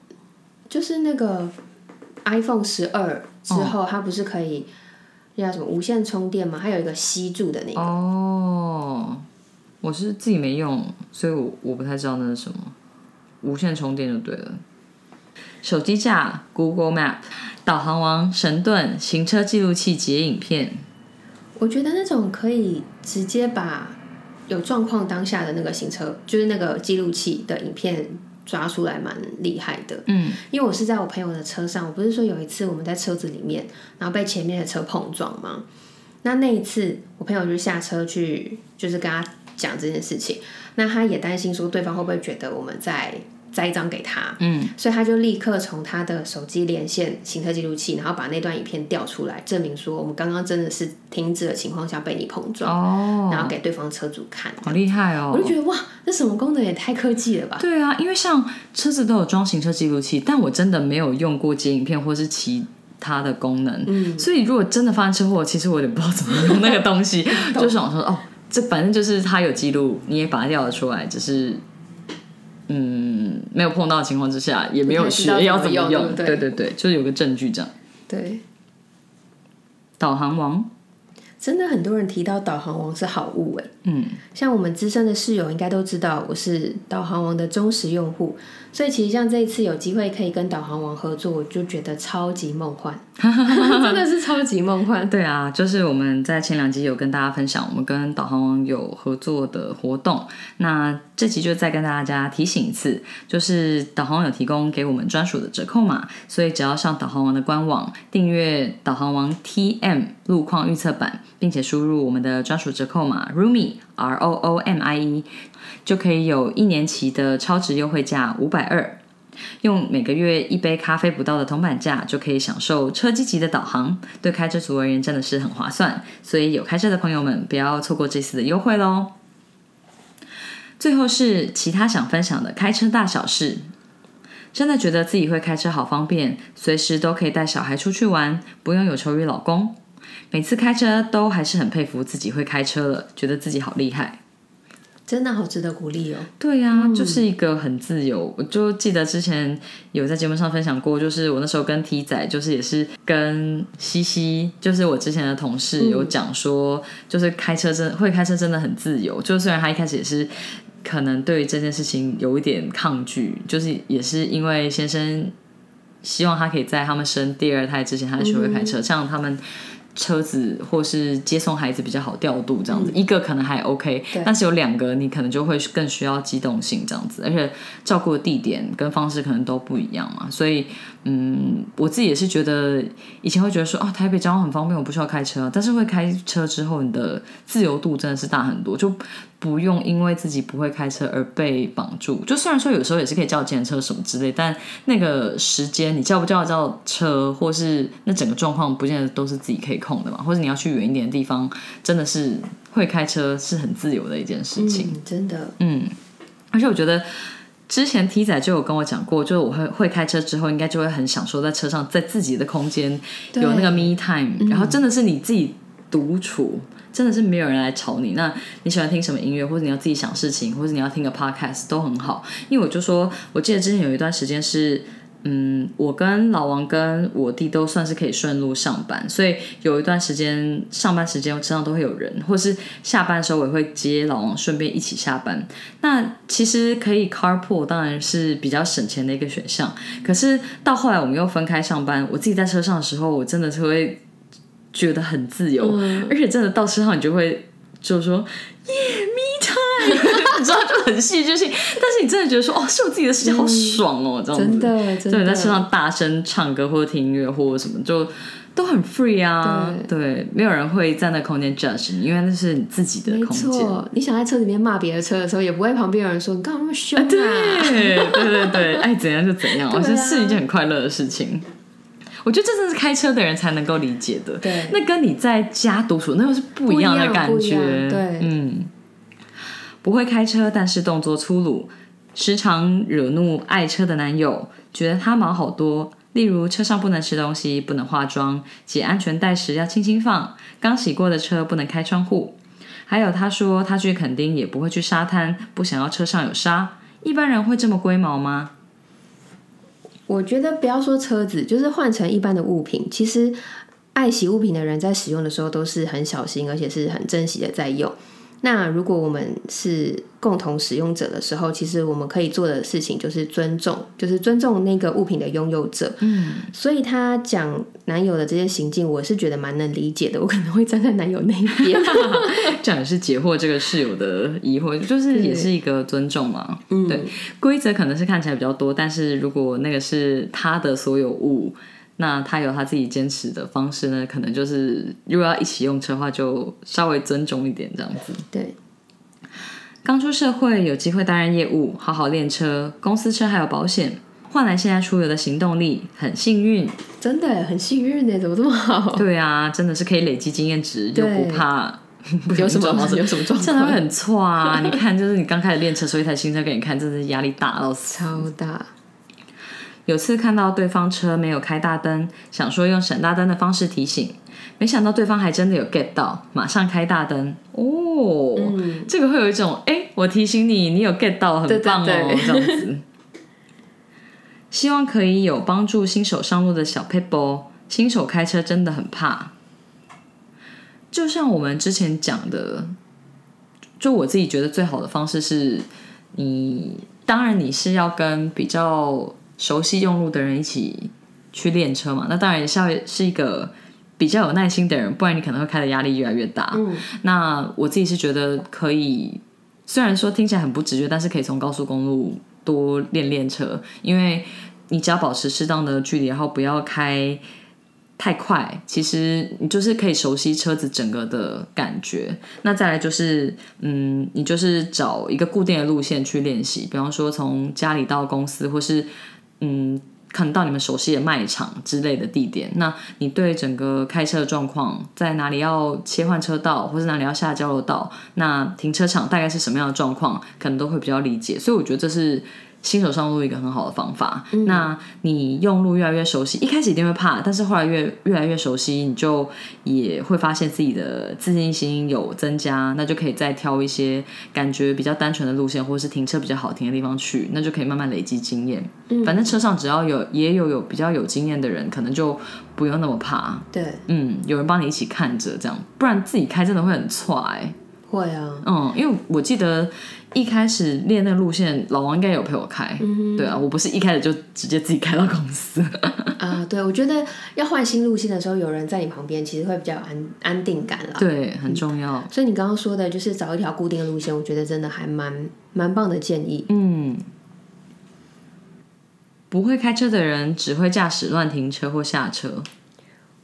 就是那个 iPhone 十二之后，它不是可以那叫什么无线充电吗？它有一个吸住的那个。哦，我是自己没用，所以我我不太知道那是什么。无线充电就对了。手机架、Google Map、导航王、神盾、行车记录器、截影片。我觉得那种可以直接把有状况当下的那个行车，就是那个记录器的影片抓出来，蛮厉害的。嗯，因为我是在我朋友的车上，我不是说有一次我们在车子里面，然后被前面的车碰撞吗？那那一次我朋友就下车去，就是跟他讲这件事情。那他也担心说对方会不会觉得我们在栽赃给他，嗯，所以他就立刻从他的手机连线行车记录器，然后把那段影片调出来，证明说我们刚刚真的是停止的情况下被你碰撞，哦，然后给对方车主看。好厉害哦！我就觉得哇，这什么功能也太科技了吧！对啊，因为像车子都有装行车记录器，但我真的没有用过截影片或是其他的功能，嗯，所以如果真的发生车祸，其实我有点不知道怎么用那个东西，就想说哦，这反正就是它有记录，你也把它调了出来，只是。嗯，没有碰到的情况之下，也没有学要怎么用，对。对对，就是有个证据这样。对，导航王，真的很多人提到导航王是好物哎，嗯，像我们资深的室友应该都知道我是导航王的忠实用户，所以其实像这一次有机会可以跟导航王合作，我就觉得超级梦幻，真的是超级梦幻。对啊，就是我们在前两集有跟大家分享，我们跟导航王有合作的活动。那这集就再跟大家提醒一次，就是导航网有提供给我们专属的折扣码，所以只要上导航王的官网订阅导航王 TM 路况预测版，并且输入我们的专属折扣码 Roomy R O O M I E，就可以有一年期的超值优惠价五百百二。用每个月一杯咖啡不到的铜板价，就可以享受车机级的导航，对开车族而言真的是很划算。所以有开车的朋友们，不要错过这次的优惠喽！最后是其他想分享的开车大小事，真的觉得自己会开车好方便，随时都可以带小孩出去玩，不用有求于老公。每次开车都还是很佩服自己会开车了，觉得自己好厉害。真的好值得鼓励哦！对呀、就是一个很自由。我就记得之前有在节目上分享过，就是我那时候跟 T 仔，就是也是跟西西，就是我之前的同事有讲说，就是开车真会开车真的很自由。就虽然他一开始也是可能对于这件事情有一点抗拒，就是也是因为先生希望他可以在他们生第二胎之前，他就学会开车，这样他们。车子或是接送孩子比较好调度，这样子、一个可能还 OK，但是有两个你可能就会更需要机动性这样子，而且照顾的地点跟方式可能都不一样嘛，所以嗯，我自己也是觉得以前会觉得说啊，台北交通很方便，我不需要开车，但是会开车之后，你的自由度真的是大很多，就不用因为自己不会开车而被绑住。就虽然说有时候也是可以叫计程车什么之类，但那个时间你叫不叫得到车，或是那整个状况，不见得都是自己可以控的嘛。或者你要去远一点的地方，真的是会开车是很自由的一件事情。嗯，真的，嗯，而且我觉得之前 T 仔就有跟我讲过，就是我会会开车之后，应该就会很享受在车上，在自己的空间有那个 me time，然后真的是你自己独处。真的是没有人来吵你。那你喜欢听什么音乐，或者你要自己想事情，或者你要听个 podcast 都很好。因为我就说，我记得之前有一段时间是，嗯，我跟老王跟我弟都算是可以顺路上班，所以有一段时间上班时间我车上都会有人，或是下班的时候我也会接老王，顺便一起下班。那其实可以 carpool，当然是比较省钱的一个选项。可是到后来我们又分开上班，我自己在车上的时候，我真的是会觉得很自由，而且真的到车上你就会就说耶 你知道就很戏剧性，但是你真的觉得说哦是我自己的时间，好爽哦，这样子真的，真对，的，在车上大声唱歌或者听音乐或者什么，就都很 free 啊。对，没有人会在那空间 judge 你，因为那是你自己的空间。错。你想在车里面骂别的车的时候，也不会旁边有人说你干嘛那么凶啊？对对对对，爱怎样就怎样，我觉得是一件很快乐的事情。我觉得这真是开车的人才能够理解的。对那跟你在家独处那又是不一样的感觉。对嗯，不会开车，但是动作粗鲁，时常惹怒爱车的男友，觉得他毛好多。例如，车上不能吃东西，不能化妆，系安全带时要轻轻放，刚洗过的车不能开窗户。还有，他说他去垦丁也不会去沙滩，不想要车上有沙。一般人会这么龟毛吗？我觉得不要说车子，就是换成一般的物品，其实爱惜物品的人在使用的时候都是很小心，而且是很珍惜的在用。那如果我们是共同使用者的时候，其实我们可以做的事情就是尊重，就是尊重那个物品的拥有者。嗯，所以他讲男友的这些行径，我是觉得蛮能理解的。我可能会站在男友那一边。这样也是解惑这个室友的疑惑，就是也是一个尊重嘛。嗯，对，规则可能是看起来比较多，但是如果那个是他的所有物，那他有他自己坚持的方式呢，可能就是如果要一起用车的话，就稍微尊重一点这样子。对，刚出社会有机会担任业务，好好练车，公司车还有保险，换来现在出游的行动力，很幸运。真的很幸运呢，怎么这么好？对啊，真的是可以累积经验值，又不怕。有什么 有什么状况？真的会很错啊！你看，就是你刚开始练车，所以一台新车给你看，真的是压力大到死。超大。有次看到对方车没有开大灯，想说用闪大灯的方式提醒，没想到对方还真的有 get 到，马上开大灯。哦，这个会有一种哎，我提醒你，你有 get 到，很棒哦，这样子。希望可以有帮助新手上路的小 people。新手开车真的很怕，就像我们之前讲的，就我自己觉得最好的方式是，你当然你是要跟比较。熟悉用路的人一起去练车嘛？那当然也是要是一个比较有耐心的人，不然你可能会开的压力越来越大。嗯，那我自己是觉得可以，虽然说听起来很不直觉，但是可以从高速公路多练练车，因为你只要保持适当的距离，然后不要开太快，其实你就是可以熟悉车子整个的感觉。那再来就是，嗯，你就是找一个固定的路线去练习，比方说从家里到公司，或是嗯，可能到你们熟悉的卖场之类的地点，那你对整个开车的状况，在哪里要切换车道，或是哪里要下交流道，那停车场大概是什么样的状况，可能都会比较理解。所以我觉得这是。新手上路一个很好的方法。那你用路越来越熟悉，一开始一定会怕，但是后来越越来越熟悉，你就也会发现自己的自信心有增加，那就可以再挑一些感觉比较单纯的路线，或者是停车比较好停的地方去，那就可以慢慢累积经验。反正车上只要有也有有比较有经验的人，可能就不用那么怕。对，嗯，有人帮你一起看着，这样不然自己开真的会很踹。会啊，嗯，因为我记得一开始练那个路线，老王应该有陪我开，对啊，我不是一开始就直接自己开到公司。啊，对，我觉得要换新路线的时候，有人在你旁边，其实会比较安安定感啦。对，很重要。所以你刚刚说的，就是找一条固定的路线，我觉得真的还蛮蛮棒的建议。嗯，不会开车的人只会驾驶乱停车或下车。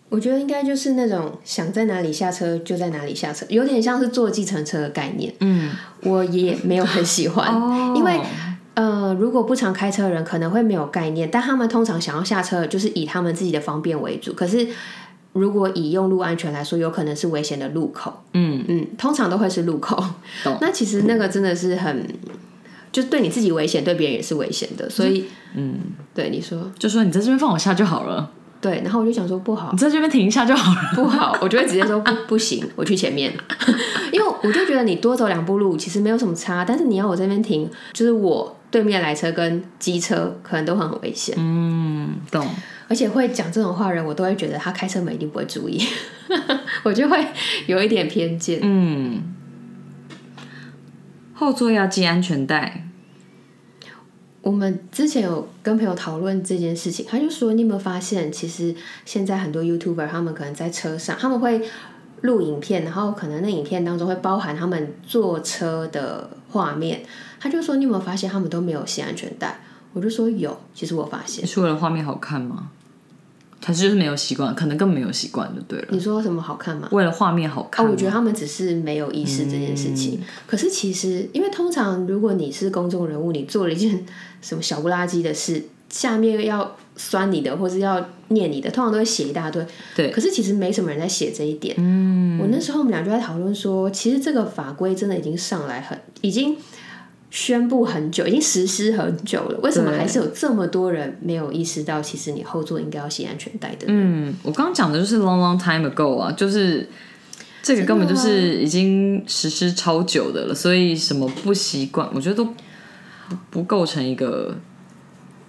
我觉得应该就是那种想在哪里下车就在哪里下车，有点像是坐计程车的概念。嗯，我也没有很喜欢，因为呃，如果不常开车的人可能会没有概念，但他们通常想要下车就是以他们自己的方便为主。可是如果以用路安全来说，有可能是危险的路口。嗯嗯，通常都会是路口。那其实那个真的是很，就对你自己危险，对别人也是危险的。所以嗯，对你说，就说你在这边放我下就好了。对，然后我就想说不好，你在这边停一下就好了。不好，我就会直接说不不行，我去前面，因为我就觉得你多走两步路其实没有什么差，但是你要我这边停，就是我对面来车跟机车可能都很危险。嗯，懂。而且会讲这种话人，我都会觉得他开车门一定不会注意，我就会有一点偏见。嗯，后座要系安全带。我们之前有跟朋友讨论这件事情，他就说：“你有没有发现，其实现在很多 YouTuber 他们可能在车上，他们会录影片，然后可能那影片当中会包含他们坐车的画面。”他就说：“你有没有发现，他们都没有系安全带？”我就说：“有。”其实我发现，是为了画面好看吗？他就是没有习惯，可能根本没有习惯就对了。你说什么好看吗？为了画面好看。哦，我觉得他们只是没有意识这件事情。可是其实，因为通常如果你是公众人物，你做了一件什么小不拉几的事，下面要酸你的，或是要念你的，通常都会写一大堆。对可是其实没什么人在写这一点。嗯，我那时候我们俩就在讨论说，其实这个法规真的已经上来很，已经宣布很久，已经实施很久了，为什么还是有这么多人没有意识到，其实你后座应该要系安全带的？嗯，我刚刚讲的就是 long long time ago 啊，就是这个根本就是已经实施超久的了，所以什么不习惯，我觉得都不构成一个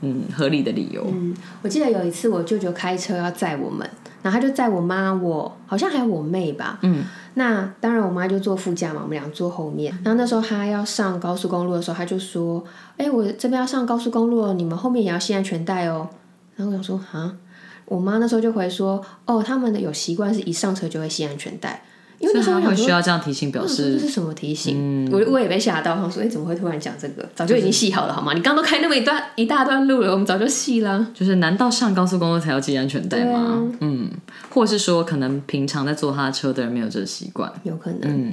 嗯合理的理由。嗯我记得有一次我舅舅开车要载我们，然后他就载我妈，我好像还有我妹吧。嗯，那当然我妈就坐副驾嘛，我们俩坐后面。然后那时候他要上高速公路的时候，他就说：“哎、我这边要上高速公路哦，你们后面也要系安全带哦。”然后我想说啊，我妈那时候就回说：“哦，他们的有习惯是一上车就会系安全带。”因为所以他会那时候我想说需要这样提醒表示这是什么提醒？我我也被吓到，我想说，哎、怎么会突然讲这个？早就已经系好了好吗？你刚刚都开那么一段一大段路了，我们早就系了。就是难道上高速公路才要系安全带吗？啊嗯，或是说可能平常在坐他的车的人没有这个习惯。有可能。嗯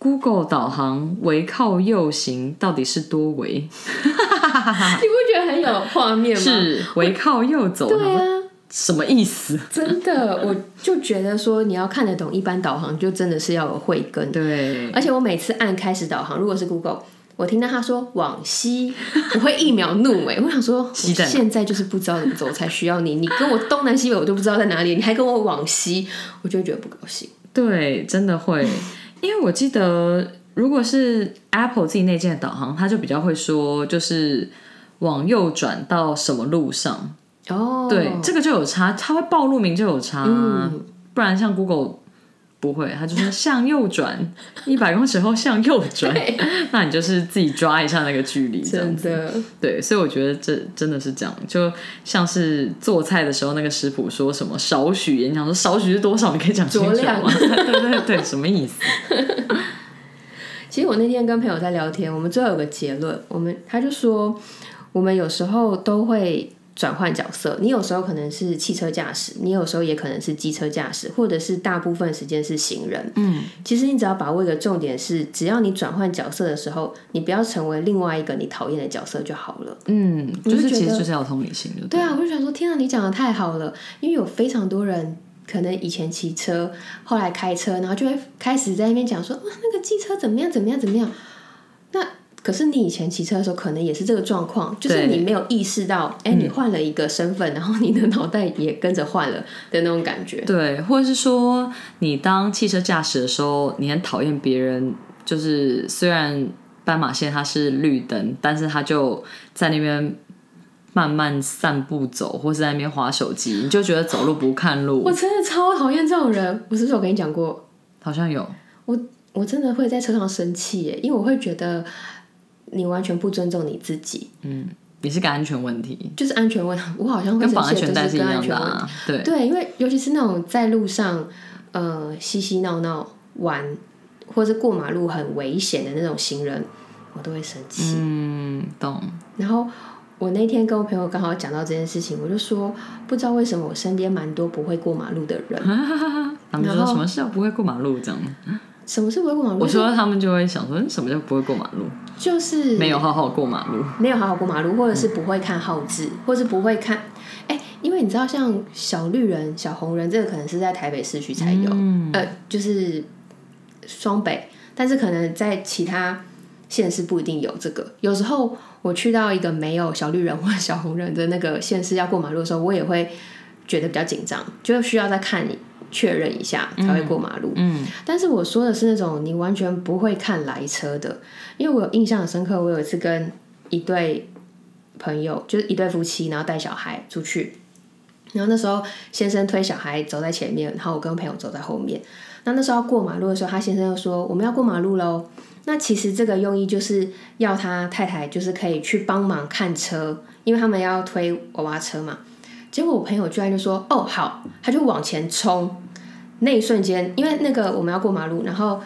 Google 导航围靠右行到底是多围？你不觉得很有画面吗？是围靠右走，对啊，什么意思？真的，我就觉得说你要看得懂一般导航，就真的是要有慧根。对，而且我每次按开始导航，如果是 Google，我听到他说往西，我会一秒怒哎、我想说，现在就是不知道怎么走，才需要你。你跟我东南西北我都不知道在哪里，你还跟我往西，我就觉得不高兴。对，真的会，因为我记得，如果是 Apple 自己内建的导航，它就比较会说，就是往右转到什么路上。哦，对，这个就有差，它会报路名就有差，嗯不然像 Google 不会，它就说向右转，一百公尺后向右转，那你就是自己抓一下那个距离。真的，对，所以我觉得这真的是这样，就像是做菜的时候，那个食谱说什么少许，你想说少许是多少，你可以讲清楚吗？对对对，什么意思？其实我那天跟朋友在聊天，我们最后有个结论，我们他就说，我们有时候都会转换角色，你有时候可能是汽车驾驶，你有时候也可能是机车驾驶，或者是大部分时间是行人。嗯，其实你只要把握一个重点是，只要你转换角色的时候，你不要成为另外一个你讨厌的角色就好了。嗯，就就是其实就是要有同理心，就对啊，我就想说，天啊，你讲的太好了，因为有非常多人可能以前骑车，后来开车，然后就会开始在那边讲说，哇，那个机车怎么样怎么样怎么样。那可是你以前骑车的时候，可能也是这个状况，就是你没有意识到，哎、你换了一个身份，然后你的脑袋也跟着换了的那种感觉。对，或者是说你当汽车驾驶的时候，你很讨厌别人，就是虽然斑马线它是绿灯，但是他就在那边慢慢散步走，或是在那边划手机，你就觉得走路不看路我，真的超讨厌这种人。我是不是有跟你讲过？好像有。我我真的会在车上生气耶，因为我会觉得你完全不尊重你自己，嗯也是个安全问题，就是安全问题。我好像会跟绑安全带是一。样的啊。对，对，因为尤其是那种在路上，呃，嬉嬉闹闹玩，或者是过马路很危险的那种行人，我都会生气。嗯，懂。然后我那天跟我朋友刚好讲到这件事情，我就说，不知道为什么我身边蛮多不会过马路的人。他们就说什么事不会过马路这样，什么是不会过马路？我说他们就会想说，嗯什么叫不会过马路？就是没有好好过马路。没有好好过马路，或者是不会看号志，或是不会看。哎，因为你知道，像小绿人、小红人，这个可能是在台北市区才有，呃，就是双北，但是可能在其他县市不一定有这个。有时候我去到一个没有小绿人或者小红人的那个县市要过马路的时候，我也会觉得比较紧张，就需要再看你确认一下才会过马路。嗯，但是我说的是那种你完全不会看来车的，因为我有印象很深刻，我有一次跟一对朋友，就是一对夫妻，然后带小孩出去，然后那时候先生推小孩走在前面，然后我跟朋友走在后面。那那时候要过马路的时候，他先生又说我们要过马路喽。那其实这个用意就是要他太太就是可以去帮忙看车，因为他们要推娃娃车嘛。结果我朋友居然就说哦好，他就往前冲。那一瞬间，因为那个我们要过马路，然后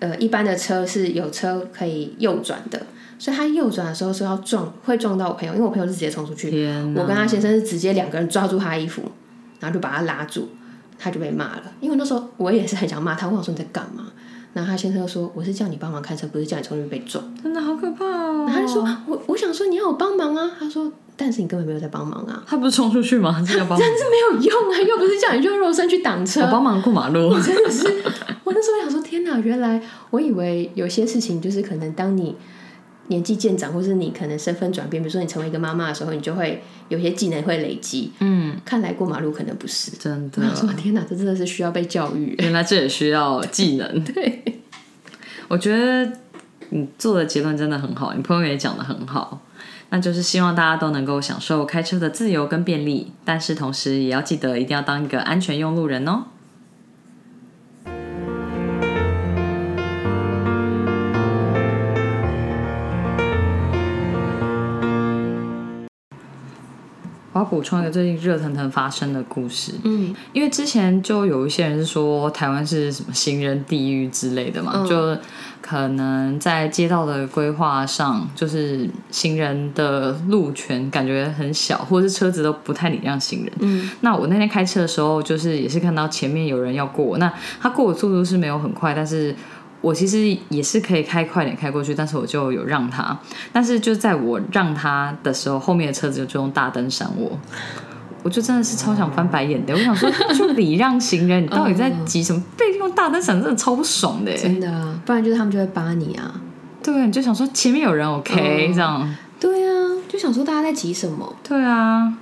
呃一般的车是有车可以右转的，所以他右转的时候是要撞，会撞到我朋友，因为我朋友是直接冲出去，我跟他先生是直接两个人抓住他衣服，然后就把他拉住，他就被骂了。因为那时候我也是很想骂他，我想说你在干嘛？然后他先生就说：“我是叫你帮忙看车，不是叫你冲进去被撞。真的好可怕哦。然后他就说我我想说你要我帮忙啊，他说但是你根本没有在帮忙啊，他不是冲出去吗？这叫帮忙。真是没有用啊，又不是叫你就肉身去挡车，我帮忙过马路。我真的是，我那时候想说，天哪！原来我以为有些事情就是可能当你年纪渐长，或是你可能身份转变，比如说你成为一个妈妈的时候，你就会有些技能会累积。嗯，看来过马路可能不是。真的我，想说，天哪，这真的是需要被教育。原来这也需要技能。对，我觉得你做的结论真的很好，你朋友也讲的很好，那就是希望大家都能够享受开车的自由跟便利，但是同时也要记得一定要当一个安全用路人哦。要补充一个最近热腾腾发生的故事，嗯。因为之前就有一些人是说台湾是什么行人地狱之类的嘛，嗯。就可能在街道的规划上，就是行人的路权感觉很小，或者是车子都不太礼让行人。嗯。那我那天开车的时候，就是也是看到前面有人要过，那他过的速度是没有很快，但是我其实也是可以开快点开过去，但是我就有让他，但是就在我让他的时候，后面的车子就用大灯闪我。我就真的是超想翻白眼的，我想说，就礼让行人，你到底在急什么？被用大灯闪，真的超不爽的。真的啊，不然就是他们就会扒你啊。对，你就想说前面有人，OK，、嗯这样。对啊，就想说大家在急什么？对啊，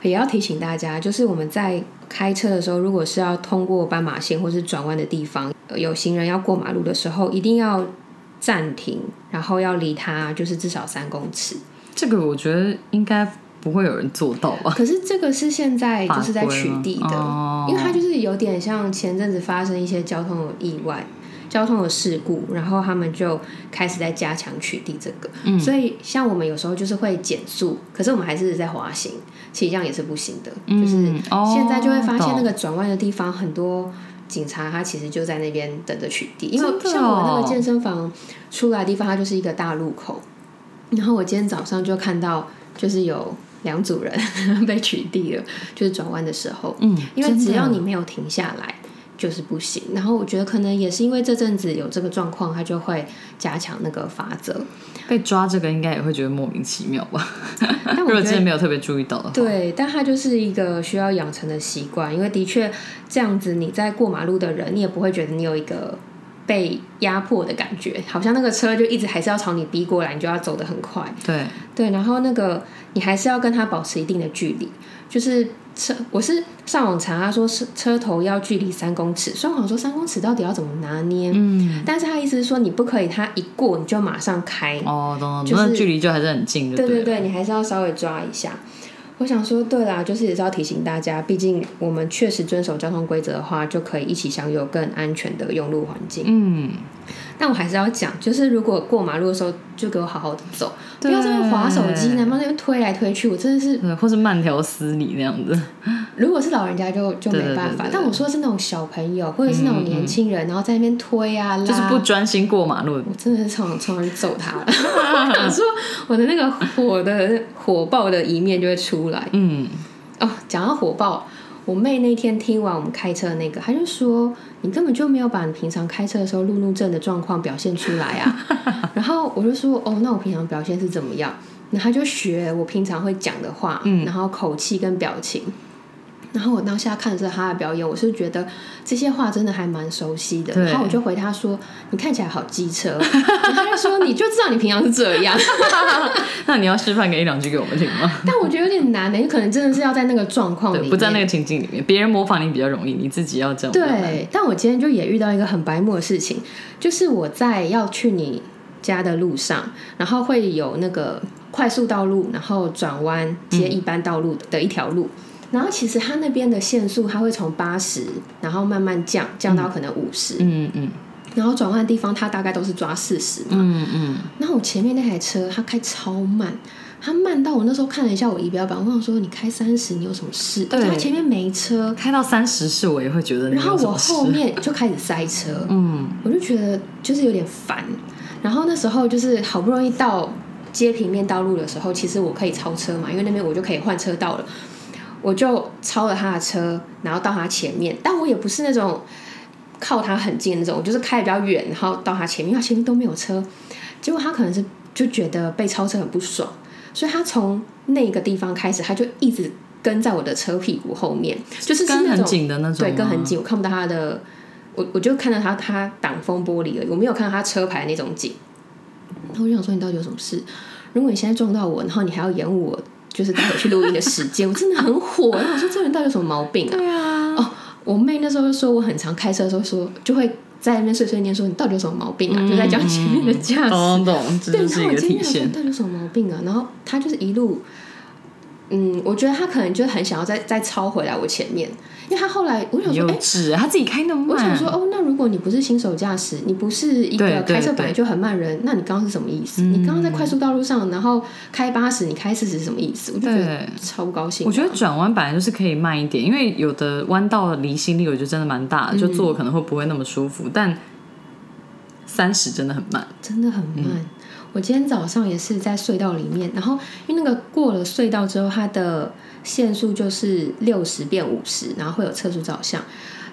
也要提醒大家，就是我们在开车的时候，如果是要通过斑马线或是转弯的地方，呃有行人要过马路的时候，一定要暂停，然后要离他就是至少三公尺。这个我觉得应该不会有人做到吧？可是这个是现在就是在取缔的，因为它就是有点像前阵子发生一些交通的意外。交通的事故，然后他们就开始在加强取缔这个，嗯所以像我们有时候就是会减速，可是我们还是在滑行，其实这样也是不行的。就是现在就会发现那懂个转弯的地方，很多警察他其实就在那边等着取缔，因为像我那哦个健身房出来的地方，它就是一个大路口。然后我今天早上就看到，就是有两组人 被取缔了，就是转弯的时候，嗯，因为只要你没有停下来。就是不行，然后我觉得可能也是因为这阵子有这个状况，他就会加强那个法则。被抓这个应该也会觉得莫名其妙吧？如果但我觉得之前没有特别注意到的话，对，但它就是一个需要养成的习惯，因为的确这样子，你在过马路的人，你也不会觉得你有一个被压迫的感觉，好像那个车就一直还是要朝你逼过来，你就要走得很快。对，对，然后那个你还是要跟他保持一定的距离，就是车，我是上网查，他说是车头要距离三公尺，所以我想说三公尺到底要怎么拿捏？嗯，但是他意思是说你不可以，他一过你就马上开，哦，懂懂，就是距离就还是很近，对了对对对，你还是要稍微抓一下。我想说，对啦，就是也是要提醒大家，毕竟我们确实遵守交通规则的话，就可以一起享有更安全的用路环境。嗯，但我还是要讲，就是如果过马路的时候，就给我好好的走，不要在那边划手机，然后在那边推来推去。我真的是，对，或是慢条斯理那样子，如果是老人家就就没办法，但我说的是那种小朋友或者是那种年轻人，然后在那边推啊拉，就是不专心过马路。我真的是超想超想揍他了。我说我的那个火的火爆的一面就会出来。嗯，哦，讲到火爆，我妹那天听完我们开车的那个，她就说你根本就没有把你平常开车的时候路怒症的状况表现出来啊。然后我就说哦，那我平常表现是怎么样？然后她就学我平常会讲的话，嗯然后口气跟表情。然后我当下看着他的表演，我是觉得这些话真的还蛮熟悉的。然后我就回他说：“你看起来好机车。” 他就说：“你就知道你平常是这样。” 那你要示范个一两句给我们听吗？但我觉得有点难的，你可能真的是要在那个状况里，面，不在那个情境里面，别人模仿你比较容易，你自己要这样。对，但我今天就也遇到一个很白目的事情，就是我在要去你家的路上，然后会有那个快速道路，然后转弯接一般道路的一条路。然后其实它那边的限速，它会从八十，然后慢慢降，降到可能五十、嗯嗯然后转弯的地方它大概都是抓四十嘛。嗯嗯，然后我前面那台车它开超慢，它慢到我那时候看了一下我仪表板，我想说你开三十你有什么事？对它前面没车，开到三十是我也会觉得然后我后面就开始塞车，嗯我就觉得就是有点烦。然后那时候就是好不容易到接平面道路的时候，其实我可以超车嘛，因为那边我就可以换车道了。我就超了他的车，然后到他前面，但我也不是那种靠他很近的那种，我就是开的比较远，然后到他前面，因为他前面都没有车。结果他可能是就觉得被超车很不爽，所以他从那个地方开始，他就一直跟在我的车屁股后面，就是是跟很紧的那种，对，跟很。紧，我看不到他的，我我就看到他他挡风玻璃而已，我没有看到他车牌那种紧。然后我就想说，你到底有什么事？如果你现在撞到我，然后你还要延误我，就是待会去录音的时间，我真的很火。然后我说，这人到底有什么毛病啊？对啊，哦，我妹那时候就说，我很常开车的时候说，就会在那边碎碎念说，你到底有什么毛病啊？就在讲前面的驾驶。懂懂，这对，然后我就是一个体现今天想说。到底有什么毛病啊？然后他就是一路，嗯，我觉得他可能就很想要再再超回来我前面，因为他后来我想说，哎、幼稚，他自己开那么慢。我想说，哦，那如果你不是新手驾驶，你不是一个开车本来就很慢人，那你刚刚是什么意思？你刚刚在快速道路上，然后开八十，你开四十是什么意思？我就觉得超不高兴啊。我觉得转弯本来就是可以慢一点，因为有的弯道的离心力，我觉得真的蛮大的，就坐可能会不会那么舒服，但三十真的很慢。真的很慢。嗯我今天早上也是在隧道里面，然后因为那个过了隧道之后，它的限速就是六十变五十，然后会有测速照相。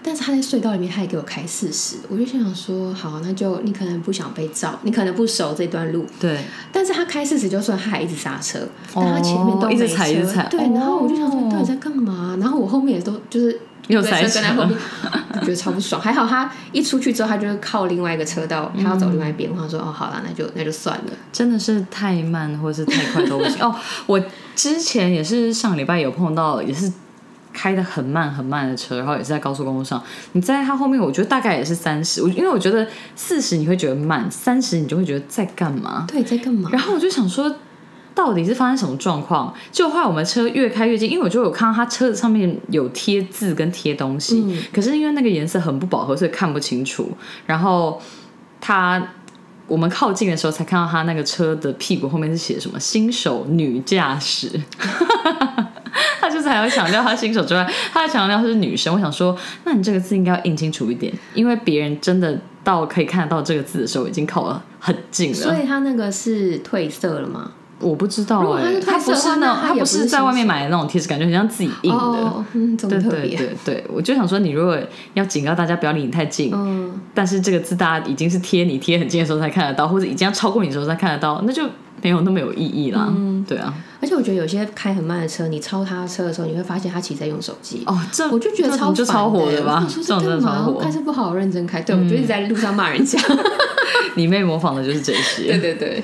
但是他在隧道里面，他也给我开四十，我就心想说，好，那就你可能不想被照，你可能不熟这段路，对，但是他开四十就算，他还一直刹车，但他前面都没车，哦一直踩一直踩对，然后我就想说，到底在干嘛？然后我后面也都就是又塞车在后面，我 觉得超不爽。还好他一出去之后，他就是靠另外一个车道，他要走另外一边。我想说，哦，好了，那就那就算了。真的是太慢或是太快都不行。哦，我之前也是上个礼拜有碰到，也是开的很慢很慢的车，然后也是在高速公路上，你在他后面，我觉得大概也是三十，我因为我觉得四十你会觉得慢，三十你就会觉得在干嘛。对，在干嘛？然后我就想说，到底是发生什么状况？就后来我们车越开越近，因为我就有看到他车子上面有贴字跟贴东西，嗯可是因为那个颜色很不饱和，所以看不清楚。然后他我们靠近的时候才看到他那个车的屁股后面是写什么“新手女驾驶”。他就是还要强调他新手之外，他还强调是女生。我想说，那你这个字应该要印清楚一点，因为别人真的到可以看得到这个字的时候，已经靠了很近了。所以他那个是褪色了吗？我不知道哎、他不是那，他不是在外面买的那种贴纸，感觉很像自己印的。对对。对对，我就想说，你如果要警告大家不要离你太近，嗯，但是这个字大家已经是贴你贴很近的时候才看得到，或者已经要超过你的时候才看得到，那就没有那么有意义啦。嗯对啊，而且我觉得有些开很慢的车，你超他车的时候，你会发现他其实在用手机。哦，这我就觉得超这就超火的吧？这种真的？超火我开。车不好好认真开，对我就一直在路上骂人家。你妹模仿的就是这些。对对。